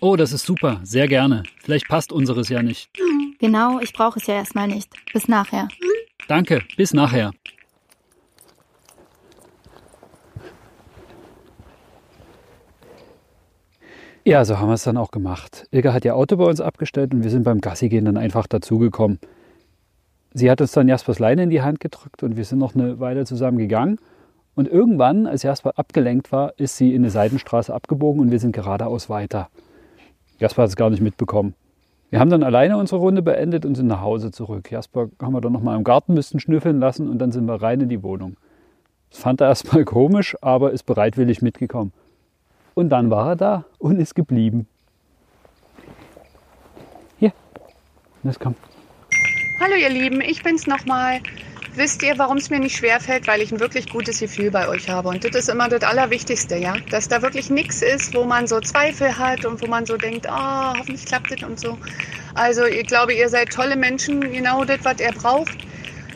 Oh, das ist super. Sehr gerne. Vielleicht passt unseres ja nicht.
Genau, ich brauche es ja erstmal nicht. Bis nachher.
Danke, bis nachher. Ja, so haben wir es dann auch gemacht. Ilka hat ihr Auto bei uns abgestellt und wir sind beim Gassigehen dann einfach dazugekommen. Sie hat uns dann Jaspers Leine in die Hand gedrückt und wir sind noch eine Weile zusammen gegangen. Und irgendwann, als Jasper abgelenkt war, ist sie in eine Seitenstraße abgebogen und wir sind geradeaus weiter. Jasper hat es gar nicht mitbekommen. Wir haben dann alleine unsere Runde beendet und sind nach Hause zurück. Jasper haben wir dann noch mal im Garten ein bisschen schnüffeln lassen und dann sind wir rein in die Wohnung. Das fand er erstmal komisch, aber ist bereitwillig mitgekommen. Und dann war er da und ist geblieben. Hier, das kommt.
Hallo ihr Lieben, ich bin's nochmal. Wisst ihr, warum es mir nicht schwerfällt? Weil ich ein wirklich gutes Gefühl bei euch habe. Und das ist immer das Allerwichtigste, ja. Dass da wirklich nichts ist, wo man so Zweifel hat und wo man so denkt, oh, hoffentlich klappt das und so. Also ich glaube, ihr seid tolle Menschen, genau das, was er braucht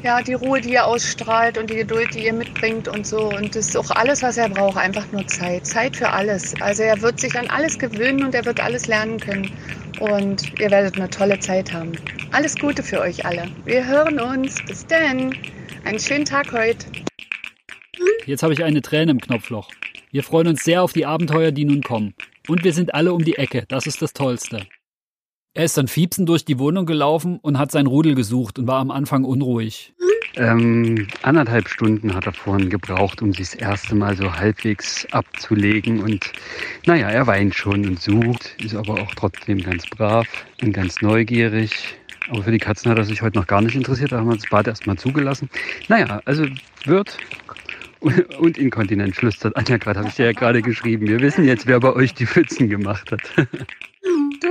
ja, die Ruhe, die ihr ausstrahlt und die Geduld, die ihr mitbringt und so. Und das ist auch alles, was er braucht, einfach nur Zeit. Zeit für alles. Also er wird sich an alles gewöhnen und er wird alles lernen können. Und ihr werdet eine tolle Zeit haben. Alles Gute für euch alle. Wir hören uns. Bis dann. Einen schönen Tag heute.
Jetzt habe ich eine Träne im Knopfloch. Wir freuen uns sehr auf die Abenteuer, die nun kommen. Und wir sind alle um die Ecke. Das ist das Tollste. Er ist dann fiepsend durch die Wohnung gelaufen und hat sein Rudel gesucht und war am Anfang unruhig.
Ähm, anderthalb Stunden hat er vorhin gebraucht, um sich das erste Mal so halbwegs abzulegen. Und naja, er weint schon und sucht, ist aber auch trotzdem ganz brav und ganz neugierig. Aber für die Katzen hat er sich heute noch gar nicht interessiert, da haben wir das Bad erstmal zugelassen. Naja, also wird Und Inkontinent flüstert Anja gerade, habe ich dir ja gerade geschrieben. Wir wissen jetzt, wer bei euch die Pfützen gemacht hat.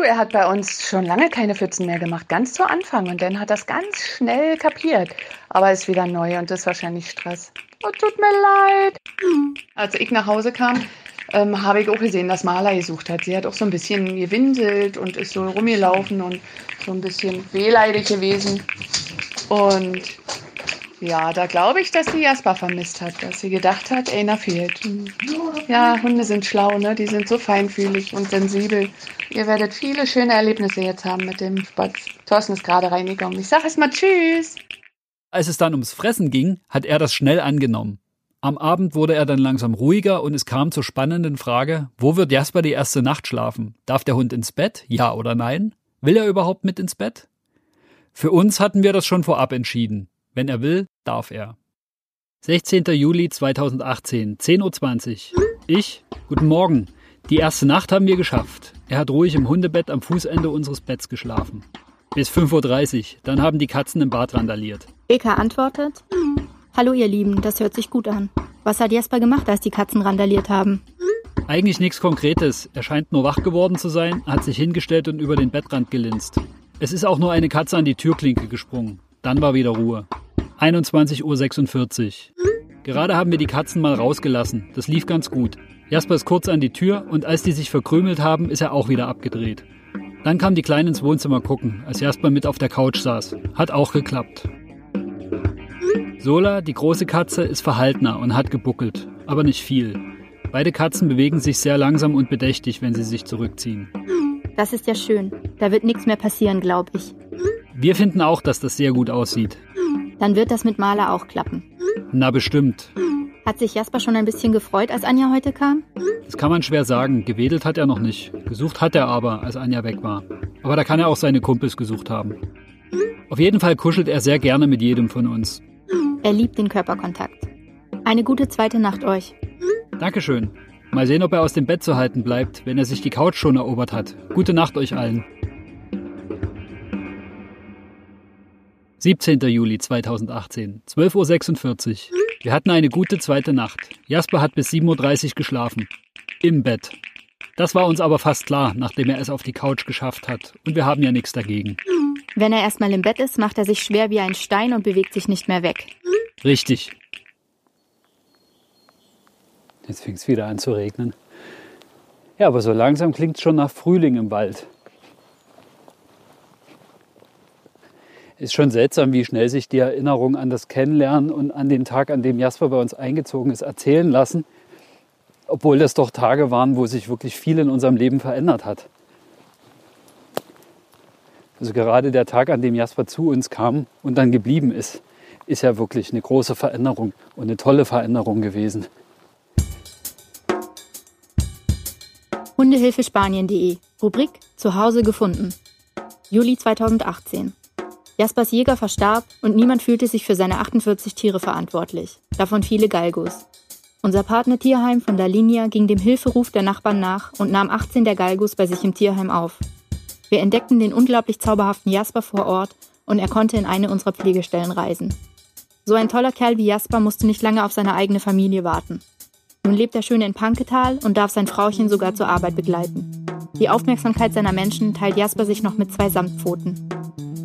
Er hat bei uns schon lange keine Pfützen mehr gemacht, ganz zu Anfang. Und dann hat das ganz schnell kapiert. Aber ist wieder neu und ist wahrscheinlich Stress. Oh, tut mir leid. Als ich nach Hause kam, ähm, habe ich auch gesehen, dass Marla gesucht hat. Sie hat auch so ein bisschen gewinselt und ist so rumgelaufen und so ein bisschen wehleidig gewesen. Und ja, da glaube ich, dass sie Jasper vermisst hat, dass sie gedacht hat, einer fehlt. Ja, Hunde sind schlau, ne? Die sind so feinfühlig und sensibel. Ihr werdet viele schöne Erlebnisse jetzt haben mit dem Spatz. Thorsten ist gerade reingekommen. Ich sage erstmal Tschüss.
Als es dann ums Fressen ging, hat er das schnell angenommen. Am Abend wurde er dann langsam ruhiger und es kam zur spannenden Frage, wo wird Jasper die erste Nacht schlafen? Darf der Hund ins Bett? Ja oder nein? Will er überhaupt mit ins Bett? Für uns hatten wir das schon vorab entschieden. Wenn er will, darf er. 16. Juli 2018, 10.20 Uhr. Ich, guten Morgen. Die erste Nacht haben wir geschafft. Er hat ruhig im Hundebett am Fußende unseres Betts geschlafen. Bis 5.30 Uhr. Dann haben die Katzen im Bad randaliert.
Eka antwortet: Hallo, ihr Lieben, das hört sich gut an. Was hat Jesper gemacht, als die Katzen randaliert haben?
Eigentlich nichts Konkretes. Er scheint nur wach geworden zu sein, hat sich hingestellt und über den Bettrand gelinst. Es ist auch nur eine Katze an die Türklinke gesprungen. Dann war wieder Ruhe. 21.46 Uhr. Gerade haben wir die Katzen mal rausgelassen. Das lief ganz gut. Jasper ist kurz an die Tür und als die sich verkrümelt haben, ist er auch wieder abgedreht. Dann kam die Kleine ins Wohnzimmer gucken, als Jasper mit auf der Couch saß. Hat auch geklappt. Sola, die große Katze, ist verhaltener und hat gebuckelt, aber nicht viel. Beide Katzen bewegen sich sehr langsam und bedächtig, wenn sie sich zurückziehen.
Das ist ja schön. Da wird nichts mehr passieren, glaube ich.
Wir finden auch, dass das sehr gut aussieht.
Dann wird das mit Maler auch klappen.
Na bestimmt.
Hat sich Jasper schon ein bisschen gefreut, als Anja heute kam?
Das kann man schwer sagen. Gewedelt hat er noch nicht. Gesucht hat er aber, als Anja weg war. Aber da kann er auch seine Kumpels gesucht haben. Auf jeden Fall kuschelt er sehr gerne mit jedem von uns.
Er liebt den Körperkontakt. Eine gute zweite Nacht euch.
Dankeschön. Mal sehen, ob er aus dem Bett zu halten bleibt, wenn er sich die Couch schon erobert hat. Gute Nacht euch allen. 17. Juli 2018, 12.46 Uhr. Wir hatten eine gute zweite Nacht. Jasper hat bis 7.30 Uhr geschlafen. Im Bett. Das war uns aber fast klar, nachdem er es auf die Couch geschafft hat. Und wir haben ja nichts dagegen.
Wenn er erstmal im Bett ist, macht er sich schwer wie ein Stein und bewegt sich nicht mehr weg.
Richtig. Jetzt fängt es wieder an zu regnen. Ja, aber so langsam klingt es schon nach Frühling im Wald. Ist schon seltsam, wie schnell sich die Erinnerungen an das Kennenlernen und an den Tag, an dem Jasper bei uns eingezogen ist, erzählen lassen. Obwohl das doch Tage waren, wo sich wirklich viel in unserem Leben verändert hat. Also gerade der Tag, an dem Jasper zu uns kam und dann geblieben ist, ist ja wirklich eine große Veränderung und eine tolle Veränderung gewesen.
Hundehilfespanien.de Rubrik Zuhause gefunden. Juli 2018. Jaspers Jäger verstarb und niemand fühlte sich für seine 48 Tiere verantwortlich, davon viele Galgos. Unser Partner-Tierheim von La Linea ging dem Hilferuf der Nachbarn nach und nahm 18 der Galgos bei sich im Tierheim auf. Wir entdeckten den unglaublich zauberhaften Jasper vor Ort und er konnte in eine unserer Pflegestellen reisen. So ein toller Kerl wie Jasper musste nicht lange auf seine eigene Familie warten. Nun lebt er schön in Panketal und darf sein Frauchen sogar zur Arbeit begleiten. Die Aufmerksamkeit seiner Menschen teilt Jasper sich noch mit zwei Samtpfoten.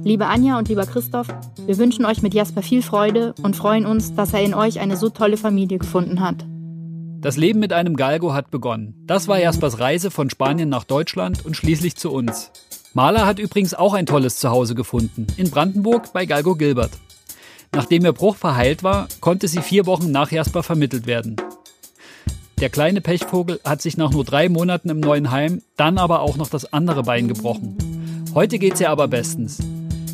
Liebe Anja und lieber Christoph, wir wünschen euch mit Jasper viel Freude und freuen uns, dass er in euch eine so tolle Familie gefunden hat.
Das Leben mit einem Galgo hat begonnen. Das war Jaspers Reise von Spanien nach Deutschland und schließlich zu uns. Maler hat übrigens auch ein tolles Zuhause gefunden, in Brandenburg bei Galgo Gilbert. Nachdem ihr Bruch verheilt war, konnte sie vier Wochen nach Jasper vermittelt werden. Der kleine Pechvogel hat sich nach nur drei Monaten im neuen Heim dann aber auch noch das andere Bein gebrochen. Heute geht's ihr aber bestens.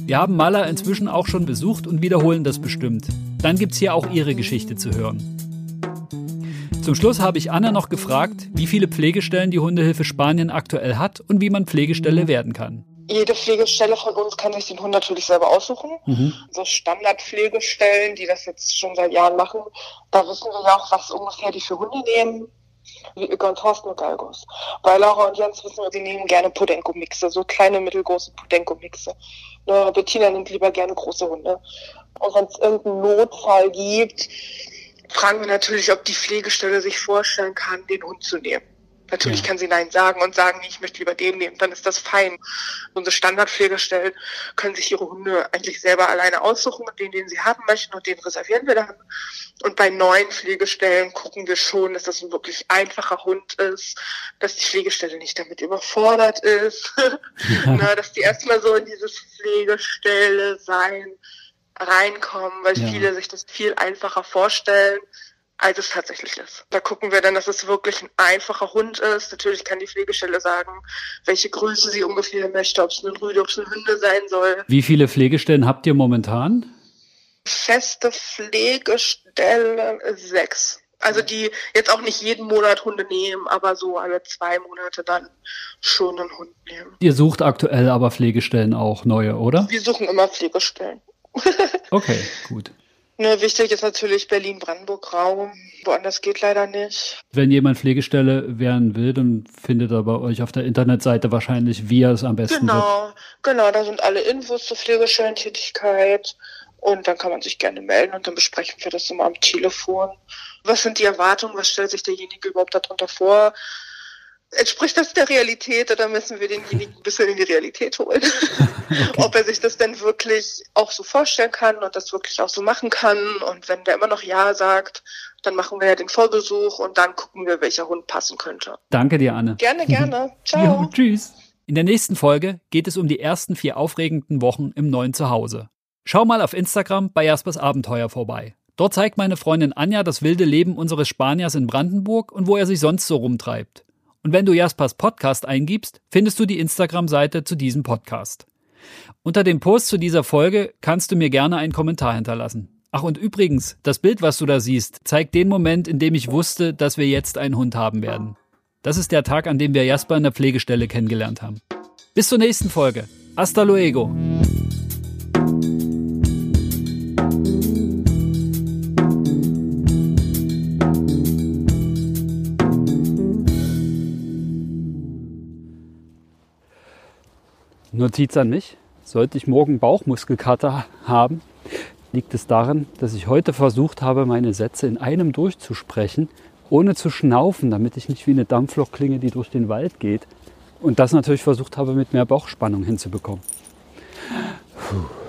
Wir haben Mala inzwischen auch schon besucht und wiederholen das bestimmt. Dann gibt's hier auch ihre Geschichte zu hören. Zum Schluss habe ich Anna noch gefragt, wie viele Pflegestellen die Hundehilfe Spanien aktuell hat und wie man Pflegestelle werden kann.
Jede Pflegestelle von uns kann sich den Hund natürlich selber aussuchen.
Mhm.
So Standardpflegestellen, die das jetzt schon seit Jahren machen, da wissen wir ja auch, was ungefähr die für Hunde nehmen wie Igor und Thorsten und Galgos. Bei Laura und Jens wissen wir, sie nehmen gerne Podenko-Mixe, so kleine, mittelgroße Podenko-Mixe. Ne, Bettina nimmt lieber gerne große Hunde. Und wenn es irgendeinen Notfall gibt, fragen wir natürlich, ob die Pflegestelle sich vorstellen kann, den Hund zu nehmen. Natürlich
Ja.
kann sie Nein sagen und sagen, ich möchte lieber den nehmen, dann ist das fein. Unsere Standardpflegestellen können sich ihre Hunde eigentlich selber alleine aussuchen und den, den sie haben möchten und den reservieren wir dann. Und bei neuen Pflegestellen gucken wir schon, dass das ein wirklich einfacher Hund ist, dass die Pflegestelle nicht damit überfordert ist, Na, dass die erstmal so in dieses Pflegestelle sein reinkommen, weil
Ja.
viele sich das viel einfacher vorstellen, als es tatsächlich ist. Da gucken wir dann, dass es wirklich ein einfacher Hund ist. Natürlich kann die Pflegestelle sagen, welche Größe sie ungefähr möchte, ob es ein Rüde, ob es ein Hunde sein soll.
Wie viele Pflegestellen habt ihr momentan?
Feste Pflegestelle sechs. Also die jetzt auch nicht jeden Monat Hunde nehmen, aber so alle zwei Monate dann schon einen Hund nehmen.
Ihr sucht aktuell aber Pflegestellen auch neue, oder?
Wir suchen immer Pflegestellen.
Okay, gut.
Ne, wichtig ist natürlich Berlin-Brandenburg-Raum. Woanders geht leider nicht.
Wenn jemand Pflegestelle werden will, dann findet er bei euch auf der Internetseite wahrscheinlich, wie er es am besten wird.
Genau, genau, da sind alle Infos zur Pflegestellentätigkeit und dann kann man sich gerne melden und dann besprechen wir das immer am Telefon. Was sind die Erwartungen? Was stellt sich derjenige überhaupt darunter vor? Entspricht das der Realität oder müssen wir denjenigen ein bisschen in die Realität holen? Ob er sich das denn wirklich auch so vorstellen kann und das wirklich auch so machen kann. Und wenn der immer noch Ja sagt, dann machen wir ja den Vollbesuch und dann gucken wir, welcher Hund passen könnte.
Danke dir, Anne.
Gerne, gerne. Ciao.
Jo, tschüss. In der nächsten Folge geht es um die ersten vier aufregenden Wochen im neuen Zuhause. Schau mal auf Instagram bei Jaspers Abenteuer vorbei. Dort zeigt meine Freundin Anja das wilde Leben unseres Spaniers in Brandenburg und wo er sich sonst so rumtreibt. Und wenn du Jaspers Podcast eingibst, findest du die Instagram-Seite zu diesem Podcast. Unter dem Post zu dieser Folge kannst du mir gerne einen Kommentar hinterlassen. Ach und übrigens, das Bild, was du da siehst, zeigt den Moment, in dem ich wusste, dass wir jetzt einen Hund haben werden. Das ist der Tag, an dem wir Jasper in der Pflegestelle kennengelernt haben. Bis zur nächsten Folge. Hasta luego. Notiz an mich. Sollte ich morgen Bauchmuskelkater haben, liegt es daran, dass ich heute versucht habe, meine Sätze in einem durchzusprechen, ohne zu schnaufen, damit ich nicht wie eine Dampflok klinge, die durch den Wald geht. Und das natürlich versucht habe, mit mehr Bauchspannung hinzubekommen. Puh.